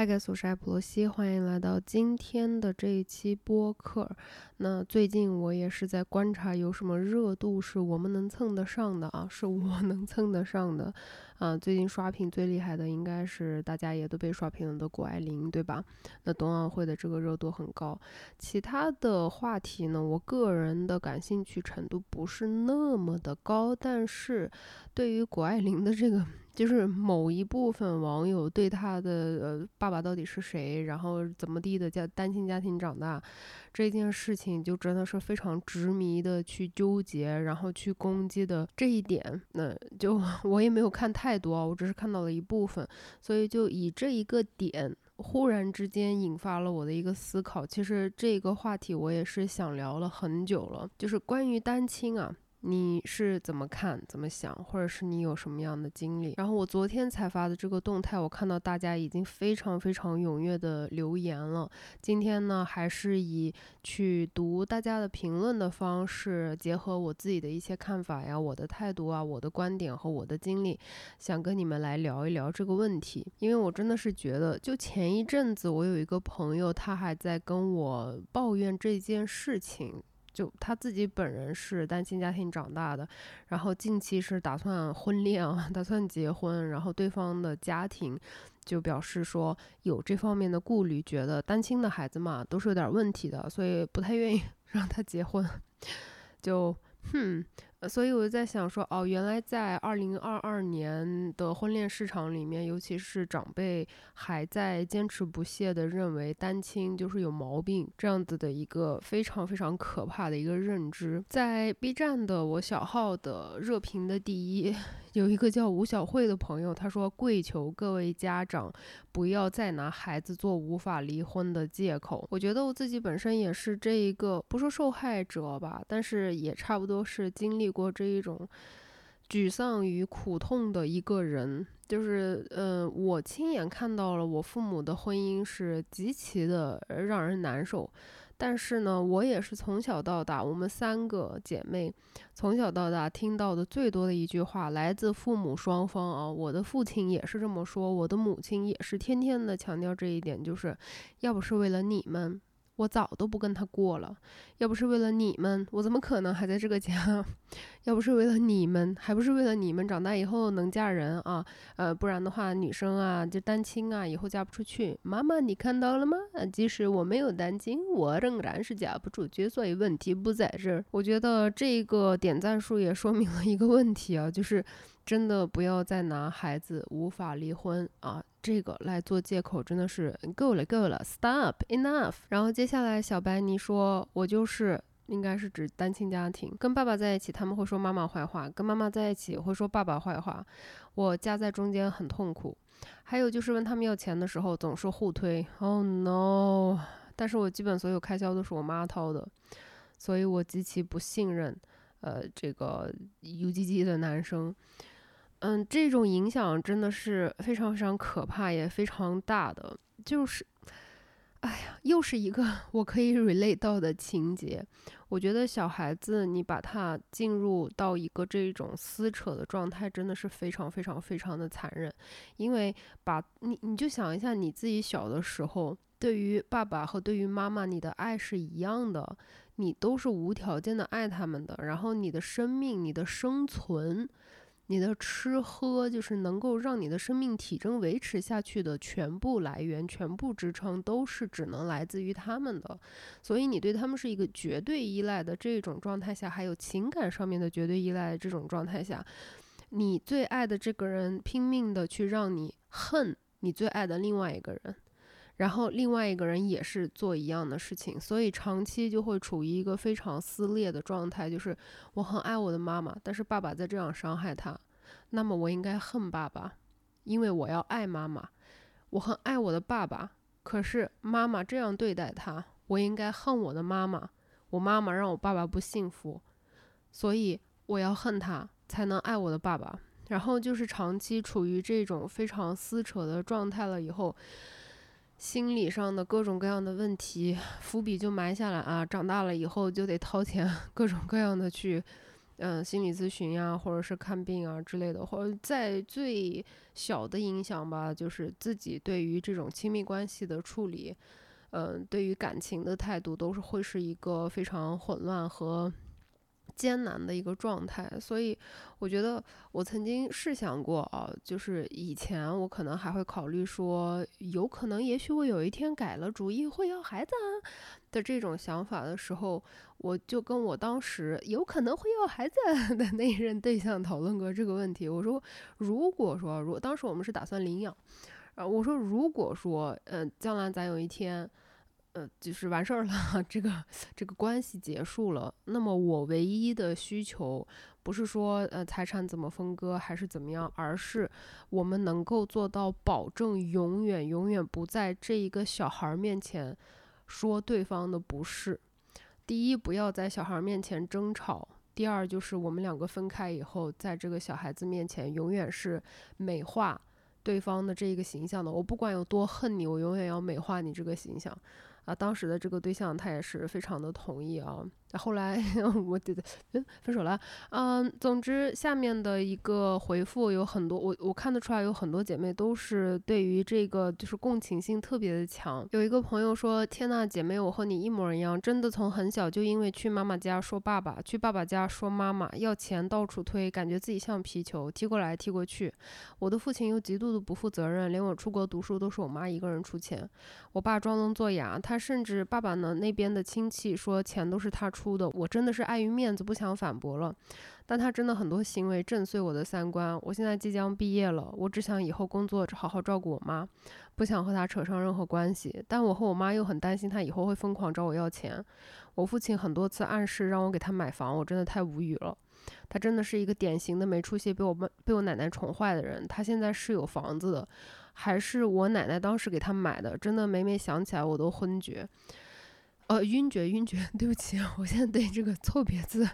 Hi guys，我是艾普罗西，欢迎来到今天的这一期播客。那最近我也是在观察有什么热度是我们能蹭得上的啊，是我能蹭得上的啊。最近刷屏最厉害的应该是大家也都被刷屏了的谷爱凌，对吧？那冬奥会的这个热度很高。其他的话题呢，我个人的感兴趣程度不是那么的高，但是对于谷爱凌的这个。就是某一部分网友对他的呃爸爸到底是谁，然后怎么地的叫单亲家庭长大这件事情，就真的是非常执迷的去纠结，然后去攻击的这一点，那就我也没有看太多，我只是看到了一部分，所以就以这一个点，忽然之间引发了我的一个思考。其实这个话题我也是想聊了很久了，就是关于单亲啊。你是怎么看、怎么想，或者是你有什么样的经历？然后我昨天才发的这个动态，我看到大家已经非常非常踊跃的留言了。今天呢，还是以去读大家的评论的方式，结合我自己的一些看法呀、我的态度啊、我的观点和我的经历，想跟你们来聊一聊这个问题。因为我真的是觉得，就前一阵子，我有一个朋友，他还在跟我抱怨这件事情。就他自己本人是单亲家庭长大的，然后近期是打算婚恋啊，打算结婚，然后对方的家庭就表示说有这方面的顾虑，觉得单亲的孩子嘛都是有点问题的，所以不太愿意 让他结婚，就哼。所以我就在想说，哦，原来在二零二二年的婚恋市场里面，尤其是长辈还在坚持不懈的认为单亲就是有毛病这样子的一个非常非常可怕的一个认知。在 B 站的我小号的热评的第一，有一个叫吴小慧的朋友，他说：“跪求各位家长不要再拿孩子做无法离婚的借口。”我觉得我自己本身也是这一个，不说受害者吧，但是也差不多是经历。过这一种沮丧与苦痛的一个人，就是，嗯，我亲眼看到了我父母的婚姻是极其的让人难受。但是呢，我也是从小到大，我们三个姐妹从小到大听到的最多的一句话，来自父母双方啊。我的父亲也是这么说，我的母亲也是天天的强调这一点，就是要不是为了你们。我早都不跟他过了，要不是为了你们，我怎么可能还在这个家？要不是为了你们，还不是为了你们长大以后能嫁人啊？呃，不然的话，女生啊，就单亲啊，以后嫁不出去。妈妈，你看到了吗？即使我没有单亲，我仍然是嫁不出去，所以问题不在这儿。我觉得这个点赞数也说明了一个问题啊，就是真的不要再拿孩子无法离婚啊。这个来做借口真的是够了，够了，stop enough。然后接下来小白你说我就是应该是指单亲家庭，跟爸爸在一起他们会说妈妈坏话，跟妈妈在一起会说爸爸坏话，我夹在中间很痛苦。还有就是问他们要钱的时候总是互推，Oh no！但是我基本所有开销都是我妈掏的，所以我极其不信任，呃，这个 U G G 的男生。嗯，这种影响真的是非常非常可怕，也非常大的。就是，哎呀，又是一个 我可以 relate 到的情节。我觉得小孩子，你把他进入到一个这种撕扯的状态，真的是非常非常非常的残忍。因为把你，你就想一下，你自己小的时候，对于爸爸和对于妈妈，你的爱是一样的，你都是无条件的爱他们的。然后你的生命，你的生存。你的吃喝就是能够让你的生命体征维持下去的全部来源、全部支撑，都是只能来自于他们的。所以你对他们是一个绝对依赖的这种状态下，还有情感上面的绝对依赖这种状态下，你最爱的这个人拼命的去让你恨你最爱的另外一个人。然后另外一个人也是做一样的事情，所以长期就会处于一个非常撕裂的状态。就是我很爱我的妈妈，但是爸爸在这样伤害她，那么我应该恨爸爸，因为我要爱妈妈。我很爱我的爸爸，可是妈妈这样对待他，我应该恨我的妈妈。我妈妈让我爸爸不幸福，所以我要恨他，才能爱我的爸爸。然后就是长期处于这种非常撕扯的状态了以后。心理上的各种各样的问题伏笔就埋下来啊，长大了以后就得掏钱，各种各样的去，嗯，心理咨询呀，或者是看病啊之类的，或者在最小的影响吧，就是自己对于这种亲密关系的处理，嗯，对于感情的态度，都是会是一个非常混乱和。艰难的一个状态，所以我觉得我曾经试想过啊，就是以前我可能还会考虑说，有可能也许我有一天改了主意会要孩子啊的这种想法的时候，我就跟我当时有可能会要孩子的那一任对象讨论过这个问题。我说，如果说，如果当时我们是打算领养，啊，我说如果说，嗯，将来咱有一天。呃，就是完事儿了，这个这个关系结束了。那么我唯一的需求不是说呃财产怎么分割还是怎么样，而是我们能够做到保证永远永远不在这一个小孩面前说对方的不是。第一，不要在小孩面前争吵；第二，就是我们两个分开以后，在这个小孩子面前永远是美化对方的这一个形象的。我不管有多恨你，我永远要美化你这个形象。啊，当时的这个对象他也是非常的同意啊。后来 我觉得，嗯，分手了。嗯，总之下面的一个回复有很多，我我看得出来有很多姐妹都是对于这个就是共情性特别的强。有一个朋友说：“天呐，姐妹，我和你一模一样，真的从很小就因为去妈妈家说爸爸，去爸爸家说妈妈，要钱到处推，感觉自己像皮球，踢过来踢过去。我的父亲又极度的不负责任，连我出国读书都是我妈一个人出钱。我爸装聋作哑，他甚至爸爸呢那边的亲戚说钱都是他出。”出的我真的是碍于面子不想反驳了，但他真的很多行为震碎我的三观。我现在即将毕业了，我只想以后工作好好照顾我妈，不想和他扯上任何关系。但我和我妈又很担心他以后会疯狂找我要钱。我父亲很多次暗示让我给他买房，我真的太无语了。他真的是一个典型的没出息、被我妈被我奶奶宠坏的人。他现在是有房子的，还是我奶奶当时给他买的？真的每每想起来我都昏厥。呃，晕厥，晕厥，对不起，我现在对这个错别字，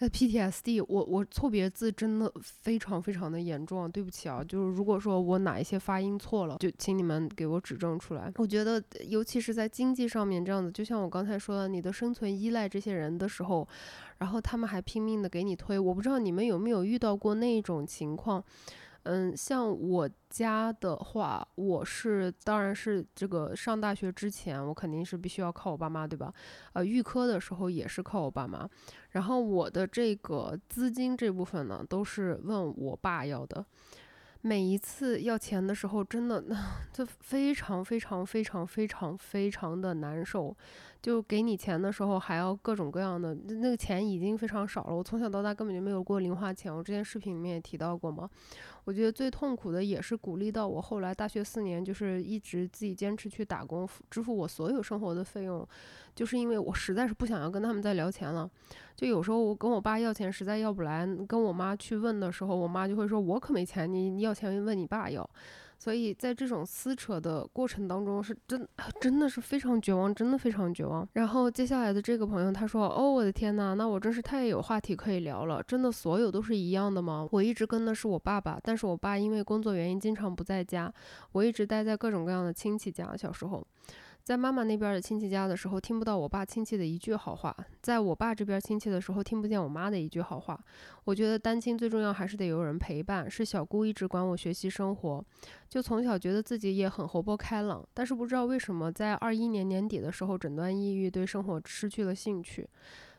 呃，PTSD，我我错别字真的非常非常的严重，对不起啊，就是如果说我哪一些发音错了，就请你们给我指正出来。我觉得，尤其是在经济上面这样子，就像我刚才说的，你的生存依赖这些人的时候，然后他们还拼命的给你推，我不知道你们有没有遇到过那种情况。嗯，像我家的话，我是当然是这个上大学之前，我肯定是必须要靠我爸妈，对吧？呃，预科的时候也是靠我爸妈，然后我的这个资金这部分呢，都是问我爸要的。每一次要钱的时候，真的 就非常非常非常非常非常的难受。就给你钱的时候，还要各种各样的，那个钱已经非常少了。我从小到大根本就没有过零花钱，我之前视频里面也提到过嘛。我觉得最痛苦的也是鼓励到我后来大学四年，就是一直自己坚持去打工，支付我所有生活的费用，就是因为我实在是不想要跟他们再聊钱了。就有时候我跟我爸要钱，实在要不来，跟我妈去问的时候，我妈就会说：“我可没钱，你你要钱问你爸要。”所以在这种撕扯的过程当中，是真真的是非常绝望，真的非常绝望。然后接下来的这个朋友他说：“哦，我的天呐，那我真是太有话题可以聊了。真的所有都是一样的吗？我一直跟的是我爸爸，但是我爸因为工作原因经常不在家，我一直待在各种各样的亲戚家。小时候。”在妈妈那边的亲戚家的时候，听不到我爸亲戚的一句好话；在我爸这边亲戚的时候，听不见我妈的一句好话。我觉得单亲最重要还是得有人陪伴。是小姑一直管我学习生活，就从小觉得自己也很活泼开朗，但是不知道为什么，在二一年年底的时候诊断抑郁，对生活失去了兴趣。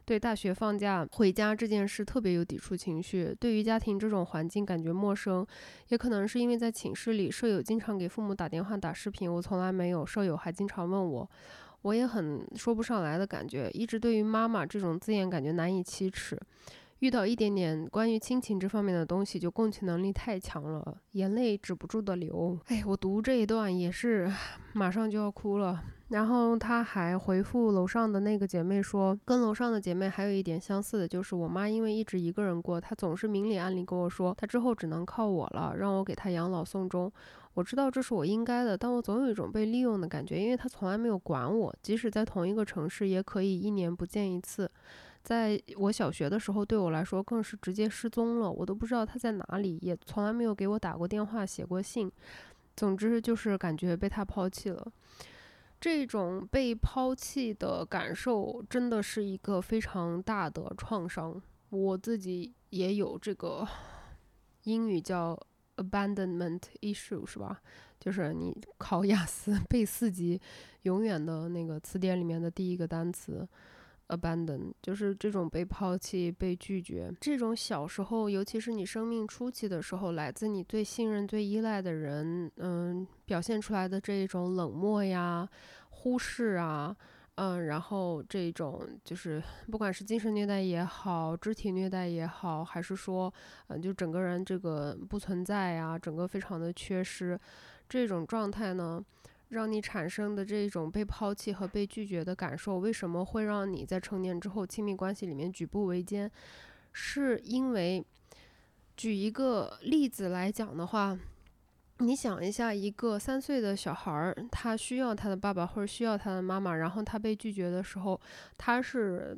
对大学放假回家这件事特别有抵触情绪，对于家庭这种环境感觉陌生，也可能是因为在寝室里，舍友经常给父母打电话打视频，我从来没有，舍友还经常问我，我也很说不上来的感觉，一直对于妈妈这种字眼感觉难以启齿，遇到一点点关于亲情这方面的东西，就共情能力太强了，眼泪止不住的流，哎，我读这一段也是马上就要哭了。然后他还回复楼上的那个姐妹说，跟楼上的姐妹还有一点相似的，就是我妈因为一直一个人过，她总是明里暗里跟我说，她之后只能靠我了，让我给她养老送终。我知道这是我应该的，但我总有一种被利用的感觉，因为她从来没有管我，即使在同一个城市，也可以一年不见一次。在我小学的时候，对我来说更是直接失踪了，我都不知道他在哪里，也从来没有给我打过电话、写过信。总之就是感觉被他抛弃了。这种被抛弃的感受真的是一个非常大的创伤。我自己也有这个英语叫 abandonment issue，是吧？就是你考雅思 背四级，永远的那个词典里面的第一个单词。Abandon 就是这种被抛弃、被拒绝，这种小时候，尤其是你生命初期的时候，来自你最信任、最依赖的人，嗯，表现出来的这一种冷漠呀、忽视啊，嗯，然后这种就是不管是精神虐待也好，肢体虐待也好，还是说，嗯，就整个人这个不存在呀，整个非常的缺失，这种状态呢？让你产生的这种被抛弃和被拒绝的感受，为什么会让你在成年之后亲密关系里面举步维艰？是因为，举一个例子来讲的话，你想一下，一个三岁的小孩儿，他需要他的爸爸或者需要他的妈妈，然后他被拒绝的时候，他是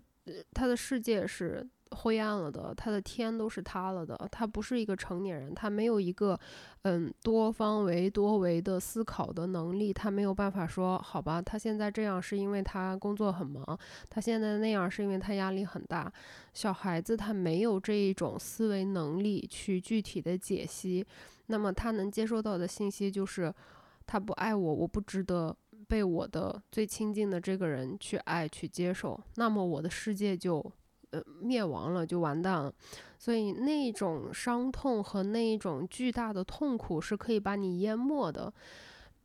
他的世界是。灰暗了的，他的天都是塌了的。他不是一个成年人，他没有一个，嗯，多方维、多维的思考的能力。他没有办法说，好吧，他现在这样是因为他工作很忙，他现在那样是因为他压力很大。小孩子他没有这一种思维能力去具体的解析，那么他能接收到的信息就是，他不爱我，我不值得被我的最亲近的这个人去爱、去接受，那么我的世界就。呃，灭亡了就完蛋了，所以那种伤痛和那一种巨大的痛苦是可以把你淹没的。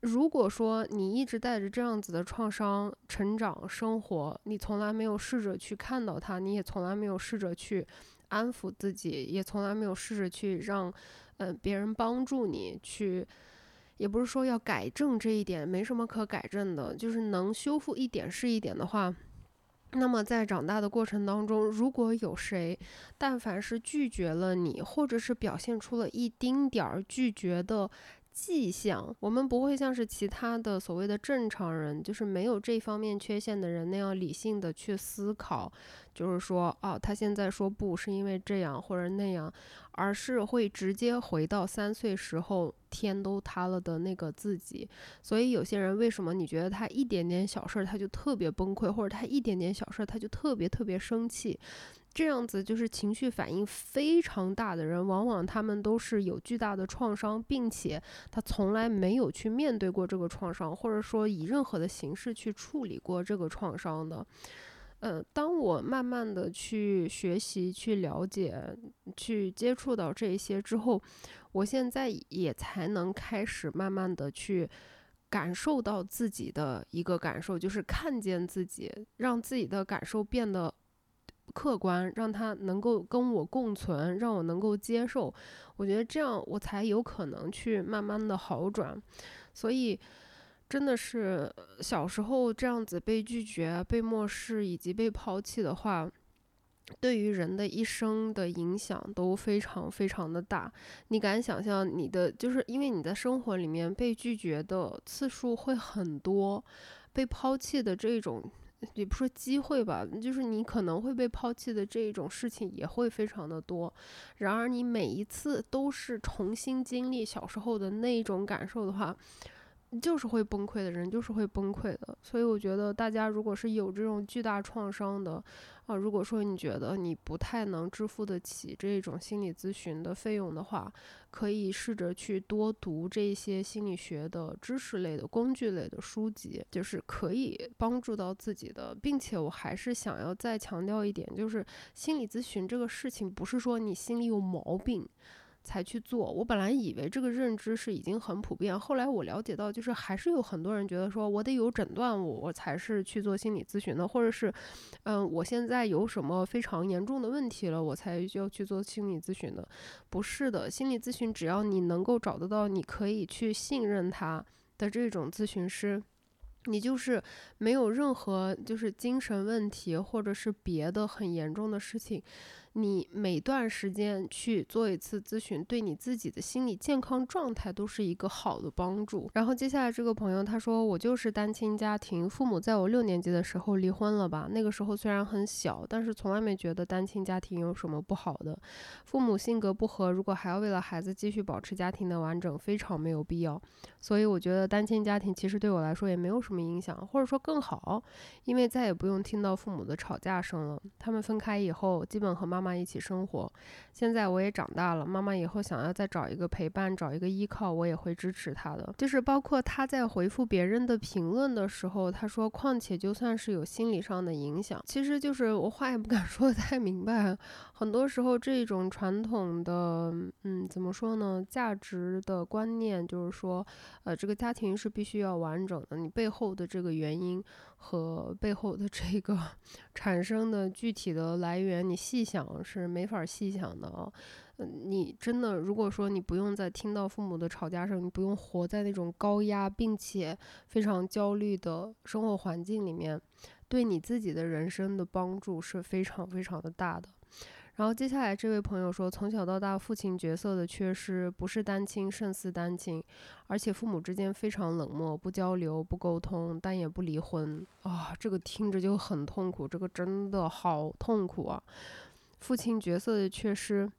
如果说你一直带着这样子的创伤成长生活，你从来没有试着去看到它，你也从来没有试着去安抚自己，也从来没有试着去让呃别人帮助你去，也不是说要改正这一点，没什么可改正的，就是能修复一点是一点的话。那么在长大的过程当中，如果有谁，但凡是拒绝了你，或者是表现出了一丁点儿拒绝的迹象，我们不会像是其他的所谓的正常人，就是没有这方面缺陷的人那样理性的去思考，就是说，哦，他现在说不是因为这样或者那样。而是会直接回到三岁时候天都塌了的那个自己，所以有些人为什么你觉得他一点点小事他就特别崩溃，或者他一点点小事他就特别特别生气，这样子就是情绪反应非常大的人，往往他们都是有巨大的创伤，并且他从来没有去面对过这个创伤，或者说以任何的形式去处理过这个创伤的。呃，当我慢慢的去学习、去了解、去接触到这些之后，我现在也才能开始慢慢的去感受到自己的一个感受，就是看见自己，让自己的感受变得客观，让他能够跟我共存，让我能够接受。我觉得这样我才有可能去慢慢的好转，所以。真的是小时候这样子被拒绝、被漠视以及被抛弃的话，对于人的一生的影响都非常非常的大。你敢想象你的，就是因为你在生活里面被拒绝的次数会很多，被抛弃的这种，也不说机会吧，就是你可能会被抛弃的这种事情也会非常的多。然而你每一次都是重新经历小时候的那种感受的话。就是会崩溃的人，就是会崩溃的。所以我觉得，大家如果是有这种巨大创伤的，啊，如果说你觉得你不太能支付得起这种心理咨询的费用的话，可以试着去多读这些心理学的知识类的工具类的书籍，就是可以帮助到自己的。并且我还是想要再强调一点，就是心理咨询这个事情，不是说你心里有毛病。才去做。我本来以为这个认知是已经很普遍，后来我了解到，就是还是有很多人觉得说，我得有诊断，我我才是去做心理咨询的，或者是，嗯，我现在有什么非常严重的问题了，我才要去做心理咨询的。不是的，心理咨询只要你能够找得到你可以去信任他的这种咨询师，你就是没有任何就是精神问题或者是别的很严重的事情。你每段时间去做一次咨询，对你自己的心理健康状态都是一个好的帮助。然后接下来这个朋友他说，我就是单亲家庭，父母在我六年级的时候离婚了吧？那个时候虽然很小，但是从来没觉得单亲家庭有什么不好的。父母性格不合，如果还要为了孩子继续保持家庭的完整，非常没有必要。所以我觉得单亲家庭其实对我来说也没有什么影响，或者说更好，因为再也不用听到父母的吵架声了。他们分开以后，基本和妈。妈妈一起生活。现在我也长大了，妈妈以后想要再找一个陪伴，找一个依靠，我也会支持她的。就是包括她在回复别人的评论的时候，她说，况且就算是有心理上的影响，其实就是我话也不敢说的太明白。很多时候，这种传统的，嗯，怎么说呢？价值的观念就是说，呃，这个家庭是必须要完整的。你背后的这个原因和背后的这个 产生的具体的来源，你细想是没法细想的啊。嗯，你真的如果说你不用再听到父母的吵架声，你不用活在那种高压并且非常焦虑的生活环境里面，对你自己的人生的帮助是非常非常的大的。然后接下来这位朋友说，从小到大父亲角色的缺失，不是单亲胜似单亲，而且父母之间非常冷漠，不交流，不沟通，但也不离婚啊，这个听着就很痛苦，这个真的好痛苦啊，父亲角色的缺失。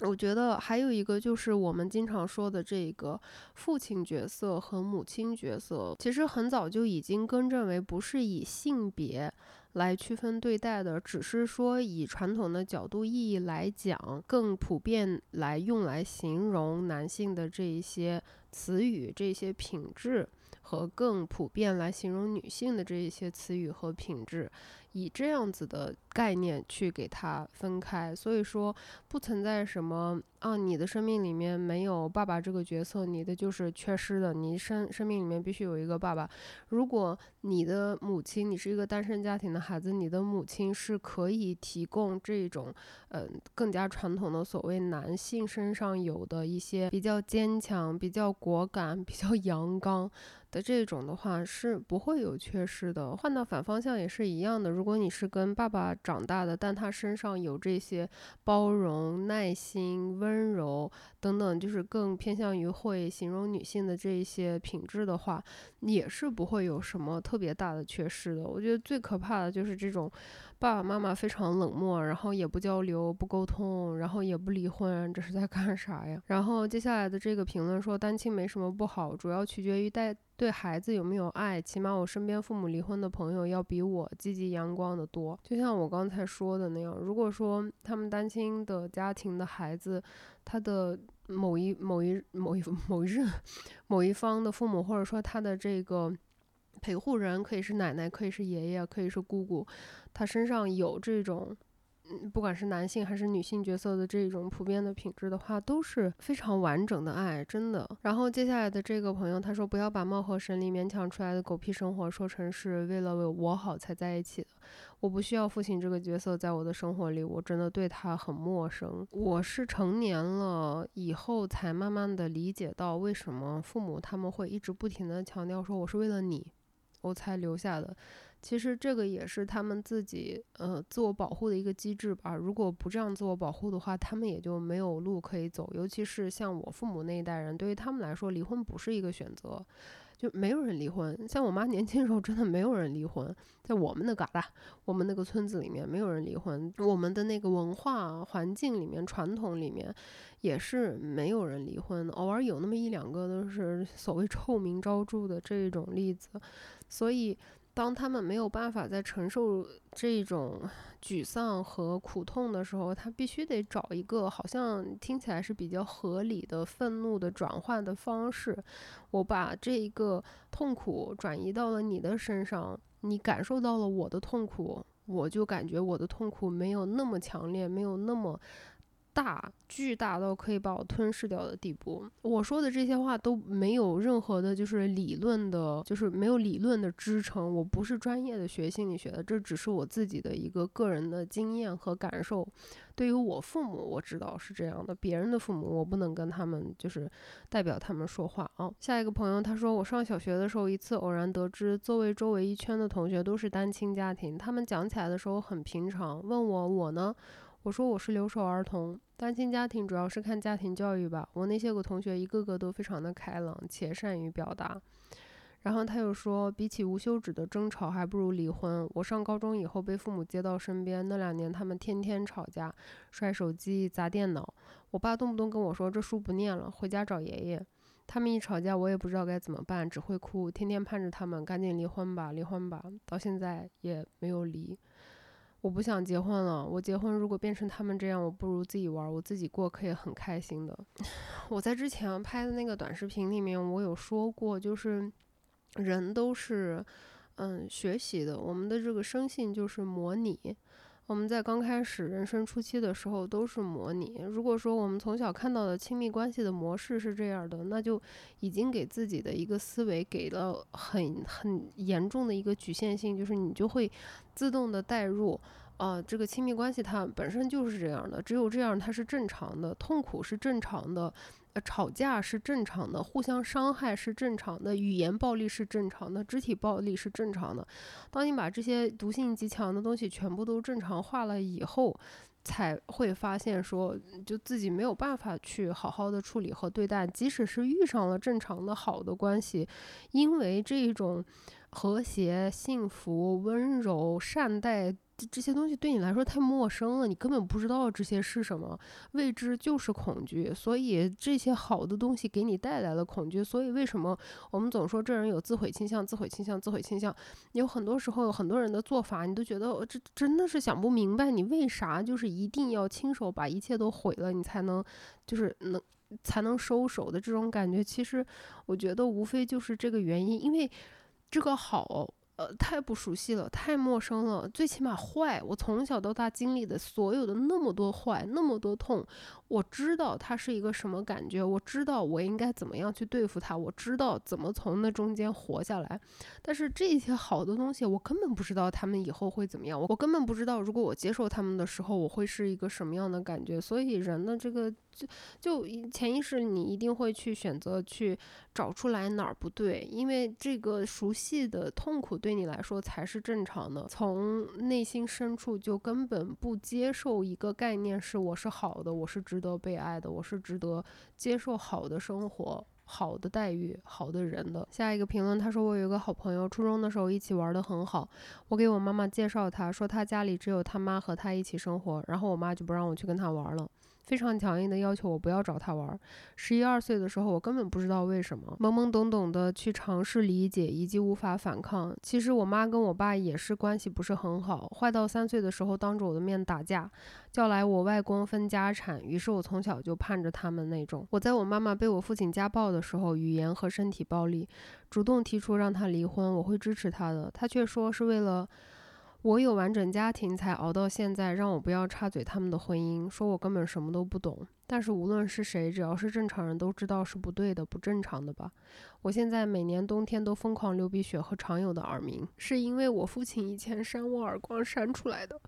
我觉得还有一个就是我们经常说的这个父亲角色和母亲角色，其实很早就已经更正为不是以性别来区分对待的，只是说以传统的角度意义来讲，更普遍来用来形容男性的这一些词语、这些品质，和更普遍来形容女性的这一些词语和品质。以这样子的概念去给它分开，所以说不存在什么啊，你的生命里面没有爸爸这个角色，你的就是缺失的。你生生命里面必须有一个爸爸。如果你的母亲，你是一个单身家庭的孩子，你的母亲是可以提供这种，嗯，更加传统的所谓男性身上有的一些比较坚强、比较果敢、比较阳刚。的这种的话是不会有缺失的，换到反方向也是一样的。如果你是跟爸爸长大的，但他身上有这些包容、耐心、温温柔等等，就是更偏向于会形容女性的这一些品质的话，也是不会有什么特别大的缺失的。我觉得最可怕的就是这种。爸爸妈妈非常冷漠，然后也不交流、不沟通，然后也不离婚，这是在干啥呀？然后接下来的这个评论说，单亲没什么不好，主要取决于带对孩子有没有爱。起码我身边父母离婚的朋友要比我积极阳光的多。就像我刚才说的那样，如果说他们单亲的家庭的孩子，他的某一某一某一某一任某一方的父母，或者说他的这个。陪护人可以是奶奶，可以是爷爷，可以是姑姑，他身上有这种，不管是男性还是女性角色的这种普遍的品质的话，都是非常完整的爱，真的。然后接下来的这个朋友他说，不要把貌合神离、勉强出来的狗屁生活说成是为了为我好才在一起的。我不需要父亲这个角色在我的生活里，我真的对他很陌生。我是成年了以后才慢慢的理解到，为什么父母他们会一直不停的强调说我是为了你。我才留下的，其实这个也是他们自己呃自我保护的一个机制吧。如果不这样自我保护的话，他们也就没有路可以走。尤其是像我父母那一代人，对于他们来说，离婚不是一个选择，就没有人离婚。像我妈年轻时候，真的没有人离婚，在我们那旮瘩，我们那个村子里面，没有人离婚。我们的那个文化环境里面，传统里面，也是没有人离婚。偶尔有那么一两个，都是所谓臭名昭著的这种例子。所以，当他们没有办法再承受这种沮丧和苦痛的时候，他必须得找一个好像听起来是比较合理的愤怒的转换的方式。我把这一个痛苦转移到了你的身上，你感受到了我的痛苦，我就感觉我的痛苦没有那么强烈，没有那么。大巨大到可以把我吞噬掉的地步。我说的这些话都没有任何的，就是理论的，就是没有理论的支撑。我不是专业的学心理学的，这只是我自己的一个个人的经验和感受。对于我父母，我知道是这样的，别人的父母我不能跟他们就是代表他们说话啊。下一个朋友他说，我上小学的时候，一次偶然得知座位周围一圈的同学都是单亲家庭，他们讲起来的时候很平常，问我我呢？我说我是留守儿童，单亲家庭主要是看家庭教育吧。我那些个同学一个个都非常的开朗且善于表达。然后他又说，比起无休止的争吵，还不如离婚。我上高中以后被父母接到身边，那两年他们天天吵架，摔手机、砸电脑。我爸动不动跟我说这书不念了，回家找爷爷。他们一吵架，我也不知道该怎么办，只会哭，天天盼着他们赶紧离婚吧，离婚吧。到现在也没有离。我不想结婚了。我结婚如果变成他们这样，我不如自己玩，我自己过可以很开心的。我在之前拍的那个短视频里面，我有说过，就是人都是嗯学习的，我们的这个生性就是模拟。我们在刚开始人生初期的时候都是模拟。如果说我们从小看到的亲密关系的模式是这样的，那就已经给自己的一个思维给了很很严重的一个局限性，就是你就会自动的带入，啊，这个亲密关系它本身就是这样的，只有这样它是正常的，痛苦是正常的。呃，吵架是正常的，互相伤害是正常的，语言暴力是正常的，肢体暴力是正常的。当你把这些毒性极强的东西全部都正常化了以后，才会发现说，就自己没有办法去好好的处理和对待，即使是遇上了正常的好的关系，因为这种和谐、幸福、温柔、善待。这些东西对你来说太陌生了，你根本不知道这些是什么，未知就是恐惧，所以这些好的东西给你带来了恐惧。所以为什么我们总说这人有自毁倾向？自毁倾向，自毁倾向。有很多时候有很多人的做法，你都觉得这真的是想不明白，你为啥就是一定要亲手把一切都毁了，你才能就是能才能收手的这种感觉。其实我觉得无非就是这个原因，因为这个好。呃，太不熟悉了，太陌生了。最起码坏，我从小到大经历的所有的那么多坏，那么多痛，我知道它是一个什么感觉，我知道我应该怎么样去对付它，我知道怎么从那中间活下来。但是这些好的东西，我根本不知道他们以后会怎么样，我根本不知道如果我接受他们的时候，我会是一个什么样的感觉。所以人的这个。就就潜意识，你一定会去选择去找出来哪儿不对，因为这个熟悉的痛苦对你来说才是正常的。从内心深处就根本不接受一个概念，是我是好的，我是值得被爱的，我是值得接受好的生活、好的待遇、好的人的。下一个评论，他说我有一个好朋友，初中的时候一起玩的很好，我给我妈妈介绍他，说他家里只有他妈和他一起生活，然后我妈就不让我去跟他玩了。非常强硬的要求我不要找他玩。十一二岁的时候，我根本不知道为什么，懵懵懂懂的去尝试理解，以及无法反抗。其实我妈跟我爸也是关系不是很好，坏到三岁的时候当着我的面打架，叫来我外公分家产。于是我从小就盼着他们那种。我在我妈妈被我父亲家暴的时候，语言和身体暴力，主动提出让他离婚，我会支持他的。他却说是为了。我有完整家庭才熬到现在，让我不要插嘴他们的婚姻，说我根本什么都不懂。但是无论是谁，只要是正常人都知道是不对的、不正常的吧。我现在每年冬天都疯狂流鼻血和常有的耳鸣，是因为我父亲以前扇我耳光扇出来的。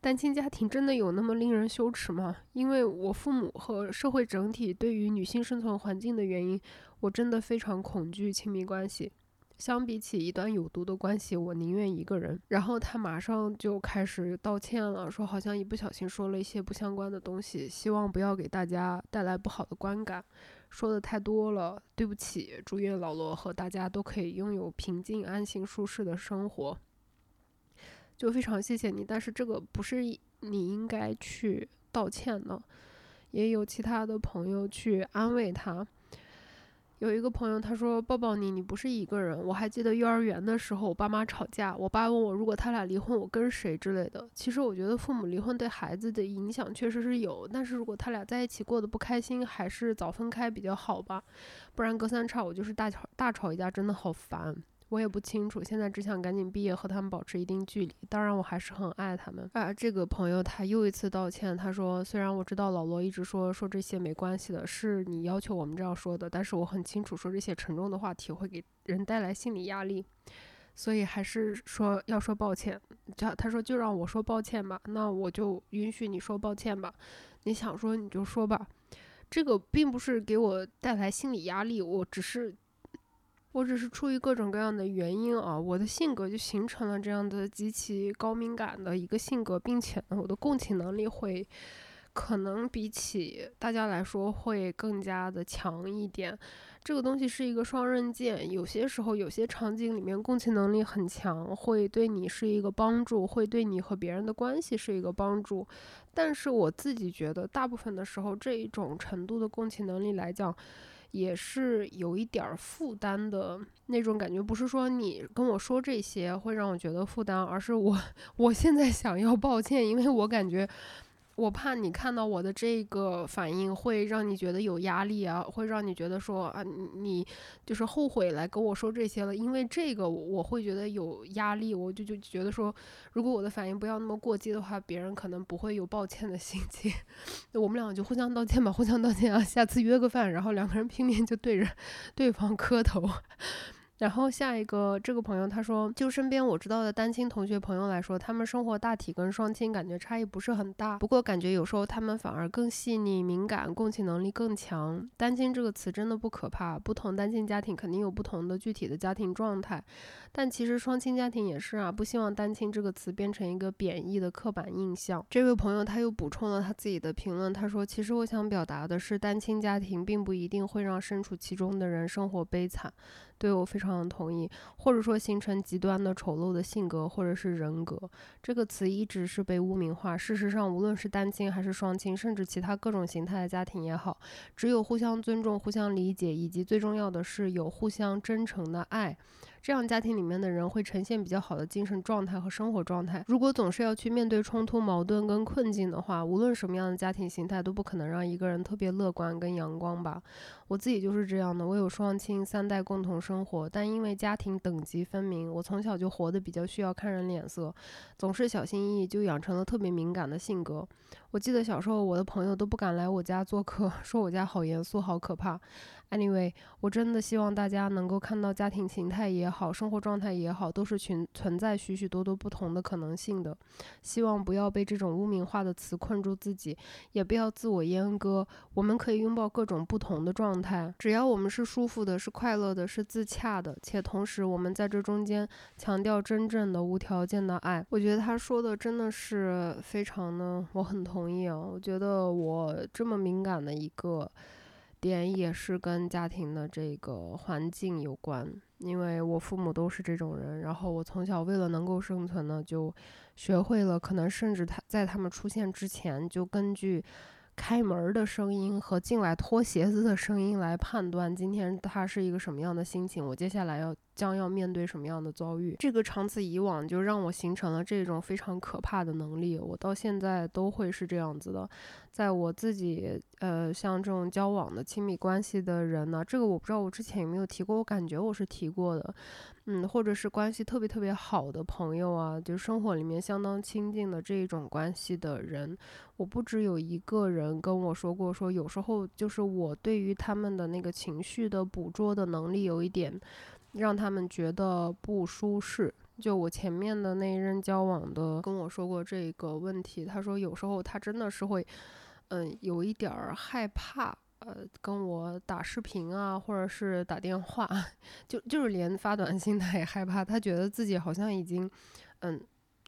单亲家庭真的有那么令人羞耻吗？因为我父母和社会整体对于女性生存环境的原因，我真的非常恐惧亲密关系。相比起一段有毒的关系，我宁愿一个人。然后他马上就开始道歉了，说好像一不小心说了一些不相关的东西，希望不要给大家带来不好的观感，说的太多了，对不起。祝愿老罗和大家都可以拥有平静、安心、舒适的生活。就非常谢谢你，但是这个不是你应该去道歉的。也有其他的朋友去安慰他。有一个朋友，他说：“抱抱你，你不是一个人。”我还记得幼儿园的时候，我爸妈吵架，我爸问我，如果他俩离婚，我跟谁之类的。其实我觉得父母离婚对孩子的影响确实是有，但是如果他俩在一起过得不开心，还是早分开比较好吧，不然隔三差五就是大吵大吵一架，真的好烦。我也不清楚，现在只想赶紧毕业，和他们保持一定距离。当然，我还是很爱他们。啊，这个朋友他又一次道歉，他说：“虽然我知道老罗一直说说这些没关系的，是你要求我们这样说的，但是我很清楚，说这些沉重的话题会给人带来心理压力，所以还是说要说抱歉。他他说就让我说抱歉吧，那我就允许你说抱歉吧。你想说你就说吧，这个并不是给我带来心理压力，我只是。”我只是出于各种各样的原因啊，我的性格就形成了这样的极其高敏感的一个性格，并且呢，我的共情能力会可能比起大家来说会更加的强一点。这个东西是一个双刃剑，有些时候有些场景里面共情能力很强，会对你是一个帮助，会对你和别人的关系是一个帮助。但是我自己觉得，大部分的时候这一种程度的共情能力来讲。也是有一点负担的那种感觉。不是说你跟我说这些会让我觉得负担，而是我 我现在想要抱歉，因为我感觉。我怕你看到我的这个反应会让你觉得有压力啊，会让你觉得说啊，你就是后悔来跟我说这些了。因为这个我会觉得有压力，我就就觉得说，如果我的反应不要那么过激的话，别人可能不会有抱歉的心情。我们两个就互相道歉吧，互相道歉啊，下次约个饭，然后两个人 拼命就对着对方磕头。然后下一个这个朋友他说，就身边我知道的单亲同学朋友来说，他们生活大体跟双亲感觉差异不是很大，不过感觉有时候他们反而更细腻、敏感，共情能力更强。单亲这个词真的不可怕，不同单亲家庭肯定有不同的具体的家庭状态，但其实双亲家庭也是啊。不希望单亲这个词变成一个贬义的刻板印象。这位朋友他又补充了他自己的评论，他说，其实我想表达的是，单亲家庭并不一定会让身处其中的人生活悲惨。对我非常的同意，或者说形成极端的丑陋的性格或者是人格，这个词一直是被污名化。事实上，无论是单亲还是双亲，甚至其他各种形态的家庭也好，只有互相尊重、互相理解，以及最重要的是有互相真诚的爱。这样家庭里面的人会呈现比较好的精神状态和生活状态。如果总是要去面对冲突、矛盾跟困境的话，无论什么样的家庭形态都不可能让一个人特别乐观跟阳光吧。我自己就是这样的，我有双亲，三代共同生活，但因为家庭等级分明，我从小就活得比较需要看人脸色，总是小心翼翼，就养成了特别敏感的性格。我记得小时候，我的朋友都不敢来我家做客，说我家好严肃，好可怕。Anyway，我真的希望大家能够看到家庭形态也好，生活状态也好，都是存存在许许多多不同的可能性的。希望不要被这种污名化的词困住自己，也不要自我阉割。我们可以拥抱各种不同的状状态，只要我们是舒服的、是快乐的、是自洽的，且同时我们在这中间强调真正的无条件的爱。我觉得他说的真的是非常的，我很同意啊。我觉得我这么敏感的一个。点也是跟家庭的这个环境有关，因为我父母都是这种人，然后我从小为了能够生存呢，就学会了，可能甚至他在他们出现之前，就根据开门的声音和进来脱鞋子的声音来判断今天他是一个什么样的心情，我接下来要。将要面对什么样的遭遇？这个长此以往，就让我形成了这种非常可怕的能力。我到现在都会是这样子的，在我自己呃像这种交往的亲密关系的人呢，这个我不知道我之前有没有提过，我感觉我是提过的，嗯，或者是关系特别特别好的朋友啊，就生活里面相当亲近的这一种关系的人，我不只有一个人跟我说过，说有时候就是我对于他们的那个情绪的捕捉的能力有一点。让他们觉得不舒适。就我前面的那一任交往的跟我说过这个问题，他说有时候他真的是会，嗯，有一点儿害怕，呃，跟我打视频啊，或者是打电话，就就是连发短信他也害怕，他觉得自己好像已经，嗯，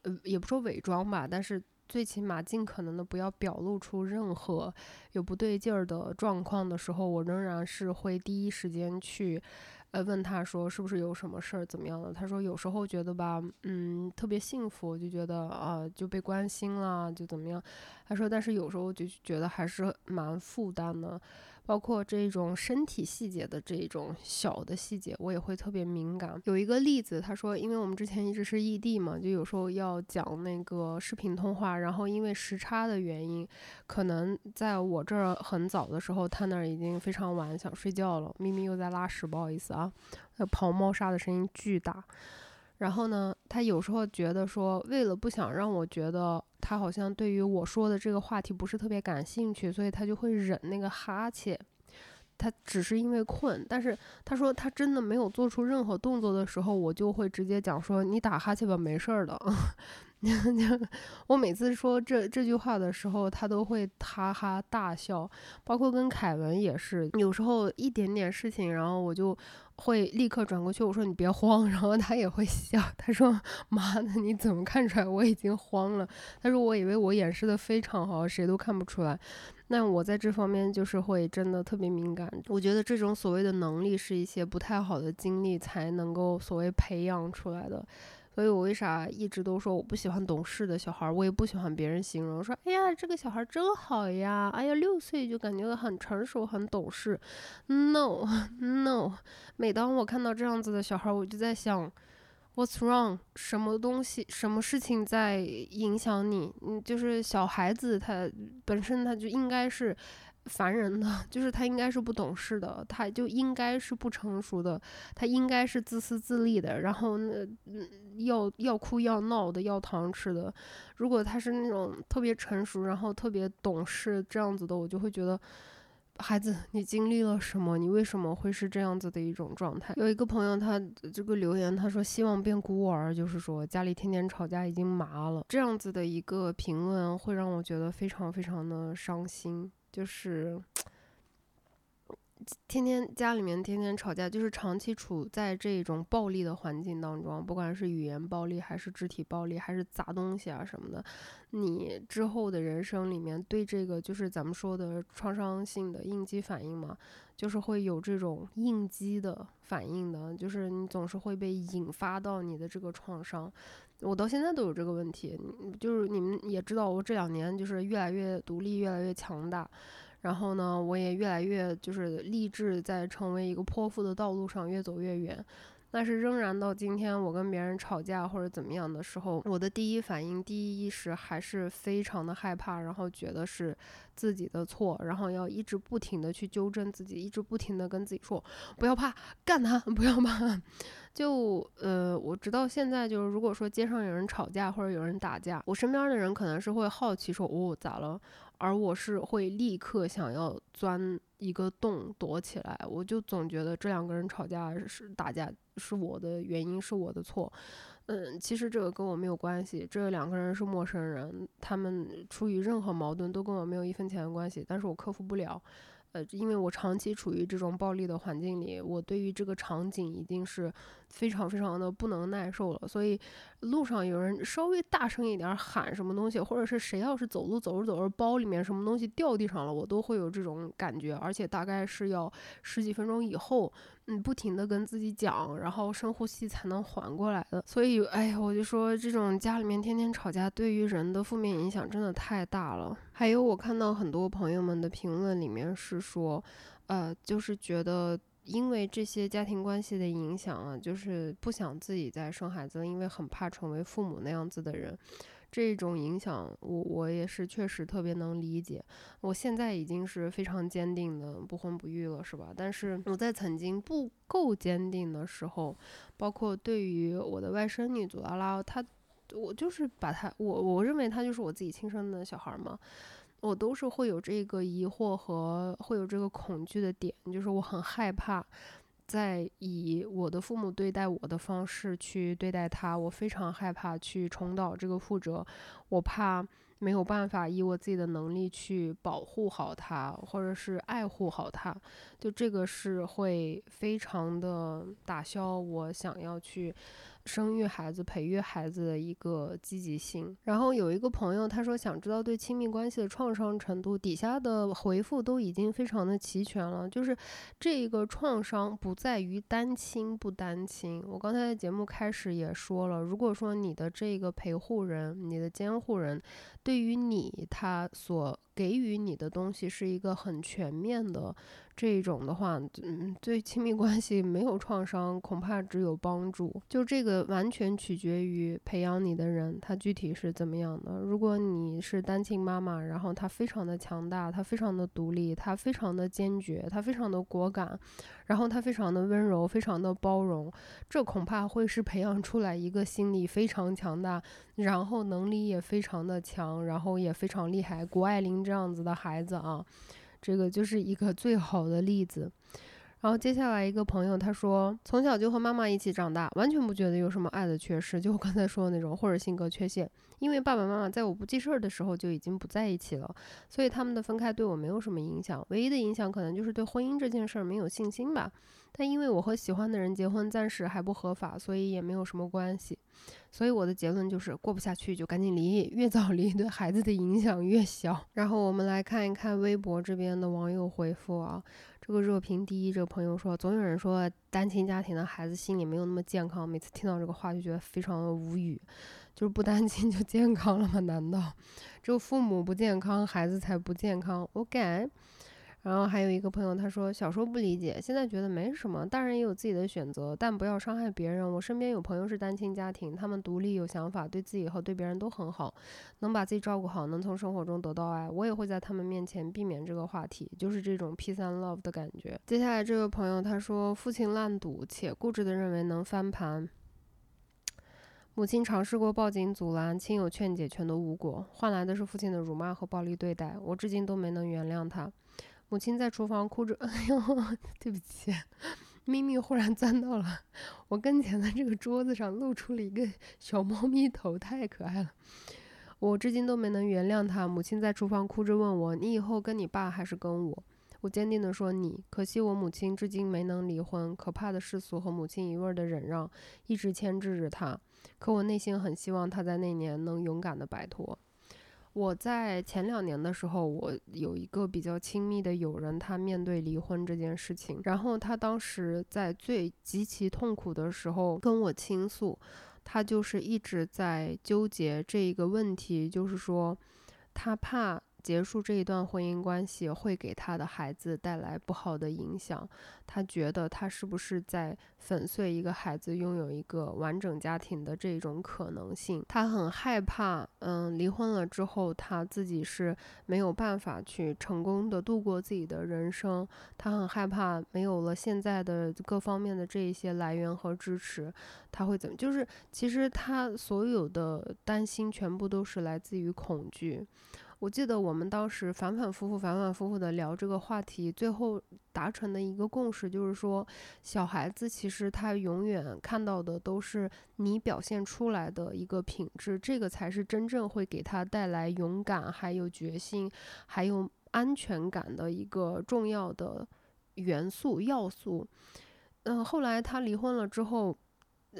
呃，也不说伪装吧，但是最起码尽可能的不要表露出任何有不对劲儿的状况的时候，我仍然是会第一时间去。呃，问他说是不是有什么事儿，怎么样的？他说有时候觉得吧，嗯，特别幸福，就觉得啊就被关心了，就怎么样？他说，但是有时候就觉得还是蛮负担的。包括这种身体细节的这种小的细节，我也会特别敏感。有一个例子，他说，因为我们之前一直是异地嘛，就有时候要讲那个视频通话，然后因为时差的原因，可能在我这儿很早的时候，他那儿已经非常晚，想睡觉了。咪咪又在拉屎，不好意思啊，那跑猫砂的声音巨大。然后呢，他有时候觉得说，为了不想让我觉得他好像对于我说的这个话题不是特别感兴趣，所以他就会忍那个哈欠。他只是因为困，但是他说他真的没有做出任何动作的时候，我就会直接讲说你打哈欠吧，没事儿的。我每次说这这句话的时候，他都会哈哈大笑。包括跟凯文也是，有时候一点点事情，然后我就。会立刻转过去，我说你别慌，然后他也会笑。他说：“妈的，你怎么看出来我已经慌了？”他说：“我以为我掩饰的非常好，谁都看不出来。”那我在这方面就是会真的特别敏感。我觉得这种所谓的能力是一些不太好的经历才能够所谓培养出来的。所以我为啥一直都说我不喜欢懂事的小孩，我也不喜欢别人形容说，哎呀，这个小孩真好呀，哎呀，六岁就感觉很成熟、很懂事。No No，每当我看到这样子的小孩，我就在想，What's wrong？什么东西、什么事情在影响你？嗯，就是小孩子他本身他就应该是。烦人的，就是他应该是不懂事的，他就应该是不成熟的，他应该是自私自利的，然后那嗯要要哭要闹的，要糖吃的。如果他是那种特别成熟，然后特别懂事这样子的，我就会觉得，孩子，你经历了什么？你为什么会是这样子的一种状态？有一个朋友，他这个留言，他说希望变孤儿，就是说家里天天吵架已经麻了。这样子的一个评论会让我觉得非常非常的伤心。就是天天家里面天天吵架，就是长期处在这种暴力的环境当中，不管是语言暴力，还是肢体暴力，还是砸东西啊什么的，你之后的人生里面对这个就是咱们说的创伤性的应激反应嘛，就是会有这种应激的反应的，就是你总是会被引发到你的这个创伤。我到现在都有这个问题，就是你们也知道，我这两年就是越来越独立，越来越强大。然后呢，我也越来越就是立志在成为一个泼妇的道路上越走越远。但是仍然到今天，我跟别人吵架或者怎么样的时候，我的第一反应、第一意识还是非常的害怕，然后觉得是自己的错，然后要一直不停的去纠正自己，一直不停的跟自己说不要怕，干他，不要怕。就呃，我直到现在就是，如果说街上有人吵架或者有人打架，我身边的人可能是会好奇说哦咋了。而我是会立刻想要钻一个洞躲起来，我就总觉得这两个人吵架是打架是我的原因，是我的错。嗯，其实这个跟我没有关系，这两个人是陌生人，他们出于任何矛盾都跟我没有一分钱的关系，但是我克服不了。呃，因为我长期处于这种暴力的环境里，我对于这个场景已经是非常非常的不能耐受了。所以路上有人稍微大声一点喊什么东西，或者是谁要是走路走着走着包里面什么东西掉地上了，我都会有这种感觉，而且大概是要十几分钟以后。嗯，不停的跟自己讲，然后深呼吸才能缓过来的。所以，哎呀，我就说这种家里面天天吵架，对于人的负面影响真的太大了。还有，我看到很多朋友们的评论里面是说，呃，就是觉得因为这些家庭关系的影响啊，就是不想自己再生孩子，因为很怕成为父母那样子的人。这种影响，我我也是确实特别能理解。我现在已经是非常坚定的不婚不育了，是吧？但是我在曾经不够坚定的时候，包括对于我的外甥女祖拉拉，她，我就是把她，我我认为她就是我自己亲生的小孩嘛，我都是会有这个疑惑和会有这个恐惧的点，就是我很害怕。在以我的父母对待我的方式去对待他，我非常害怕去重蹈这个覆辙，我怕没有办法以我自己的能力去保护好他，或者是爱护好他，就这个是会非常的打消我想要去。生育孩子、培育孩子的一个积极性。然后有一个朋友，他说想知道对亲密关系的创伤程度，底下的回复都已经非常的齐全了。就是这个创伤不在于单亲不单亲。我刚才在节目开始也说了，如果说你的这个陪护人、你的监护人，对于你他所给予你的东西是一个很全面的。这种的话，嗯，对亲密关系没有创伤，恐怕只有帮助。就这个完全取决于培养你的人，他具体是怎么样的。如果你是单亲妈妈，然后她非常的强大，她非常的独立，她非常的坚决，她非常的果敢，然后她非常的温柔，非常的包容，这恐怕会是培养出来一个心理非常强大，然后能力也非常的强，然后也非常厉害，谷爱凌这样子的孩子啊。这个就是一个最好的例子。然后接下来一个朋友他说，从小就和妈妈一起长大，完全不觉得有什么爱的缺失，就我刚才说的那种，或者性格缺陷。因为爸爸妈妈在我不记事儿的时候就已经不在一起了，所以他们的分开对我没有什么影响。唯一的影响可能就是对婚姻这件事儿没有信心吧。但因为我和喜欢的人结婚暂时还不合法，所以也没有什么关系。所以我的结论就是过不下去就赶紧离，越早离对孩子的影响越小。然后我们来看一看微博这边的网友回复啊。这个热评第一，这个朋友说，总有人说单亲家庭的孩子心理没有那么健康，每次听到这个话就觉得非常的无语，就是不单亲就健康了吗？难道只有父母不健康，孩子才不健康我感。然后还有一个朋友，他说小时候不理解，现在觉得没什么，大人也有自己的选择，但不要伤害别人。我身边有朋友是单亲家庭，他们独立有想法，对自己和对别人都很好，能把自己照顾好，能从生活中得到爱。我也会在他们面前避免这个话题，就是这种 P 三 love 的感觉。接下来这位朋友他说，父亲烂赌且固执地认为能翻盘，母亲尝试过报警阻拦，亲友劝解全都无果，换来的是父亲的辱骂和暴力对待，我至今都没能原谅他。母亲在厨房哭着，哎呦，对不起，咪咪忽然钻到了我跟前的这个桌子上，露出了一个小猫咪头，太可爱了。我至今都没能原谅他。母亲在厨房哭着问我：“你以后跟你爸还是跟我？”我坚定地说：“你。”可惜我母亲至今没能离婚。可怕的世俗和母亲一味的忍让，一直牵制着她。可我内心很希望她在那年能勇敢地摆脱。我在前两年的时候，我有一个比较亲密的友人，他面对离婚这件事情，然后他当时在最极其痛苦的时候跟我倾诉，他就是一直在纠结这一个问题，就是说他怕。结束这一段婚姻关系会给他的孩子带来不好的影响，他觉得他是不是在粉碎一个孩子拥有一个完整家庭的这种可能性？他很害怕，嗯，离婚了之后他自己是没有办法去成功的度过自己的人生，他很害怕没有了现在的各方面的这一些来源和支持，他会怎么？就是其实他所有的担心全部都是来自于恐惧。我记得我们当时反反复复、反反复复的聊这个话题，最后达成的一个共识就是说，小孩子其实他永远看到的都是你表现出来的一个品质，这个才是真正会给他带来勇敢、还有决心、还有安全感的一个重要的元素要素。嗯，后来他离婚了之后。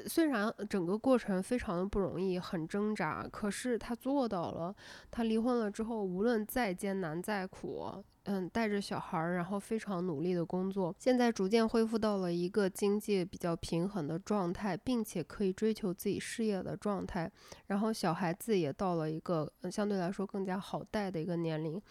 虽然整个过程非常的不容易，很挣扎，可是他做到了。他离婚了之后，无论再艰难再苦，嗯，带着小孩儿，然后非常努力的工作，现在逐渐恢复到了一个经济比较平衡的状态，并且可以追求自己事业的状态。然后小孩子也到了一个相对来说更加好带的一个年龄。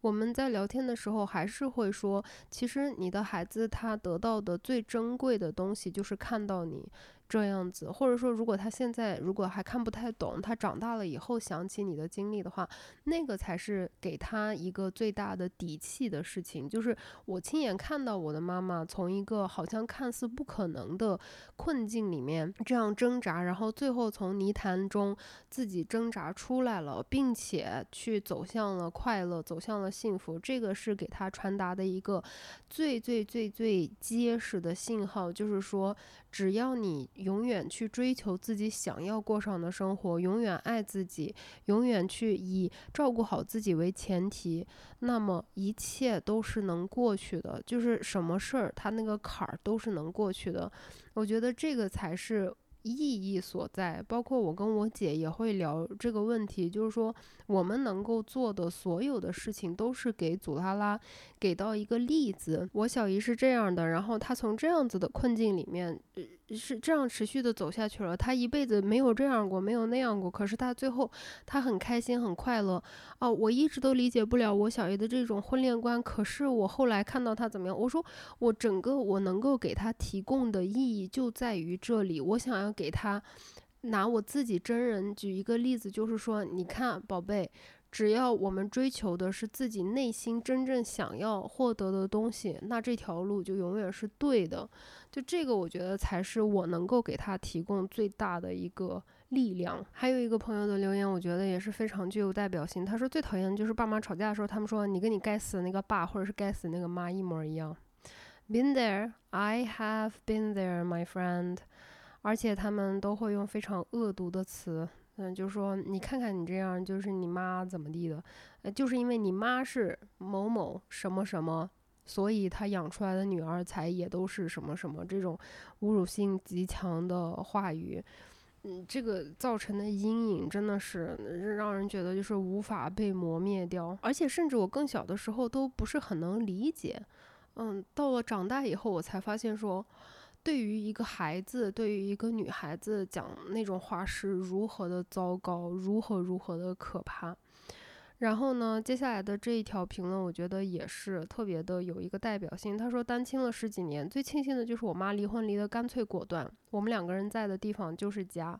我们在聊天的时候，还是会说，其实你的孩子他得到的最珍贵的东西，就是看到你。这样子，或者说，如果他现在如果还看不太懂，他长大了以后想起你的经历的话，那个才是给他一个最大的底气的事情。就是我亲眼看到我的妈妈从一个好像看似不可能的困境里面这样挣扎，然后最后从泥潭中自己挣扎出来了，并且去走向了快乐，走向了幸福。这个是给他传达的一个最最最最结实的信号，就是说。只要你永远去追求自己想要过上的生活，永远爱自己，永远去以照顾好自己为前提，那么一切都是能过去的。就是什么事儿，他那个坎儿都是能过去的。我觉得这个才是。意义所在，包括我跟我姐也会聊这个问题，就是说我们能够做的所有的事情，都是给祖拉拉给到一个例子。我小姨是这样的，然后她从这样子的困境里面。是这样持续的走下去了，他一辈子没有这样过，没有那样过，可是他最后他很开心，很快乐。哦，我一直都理解不了我小姨的这种婚恋观，可是我后来看到他怎么样，我说我整个我能够给他提供的意义就在于这里，我想要给他拿我自己真人举一个例子，就是说，你看，宝贝。只要我们追求的是自己内心真正想要获得的东西，那这条路就永远是对的。就这个，我觉得才是我能够给他提供最大的一个力量。还有一个朋友的留言，我觉得也是非常具有代表性。他说最讨厌的就是爸妈吵架的时候，他们说你跟你该死的那个爸或者是该死的那个妈一模一样。Been there, I have been there, my friend。而且他们都会用非常恶毒的词。嗯，就说你看看你这样，就是你妈怎么地的，呃，就是因为你妈是某某什么什么，所以她养出来的女儿才也都是什么什么这种侮辱性极强的话语，嗯，这个造成的阴影真的是让人觉得就是无法被磨灭掉，而且甚至我更小的时候都不是很能理解。嗯，到了长大以后，我才发现说，对于一个孩子，对于一个女孩子讲那种话是如何的糟糕，如何如何的可怕。然后呢，接下来的这一条评论，我觉得也是特别的有一个代表性。他说，单亲了十几年，最庆幸的就是我妈离婚离得干脆果断，我们两个人在的地方就是家。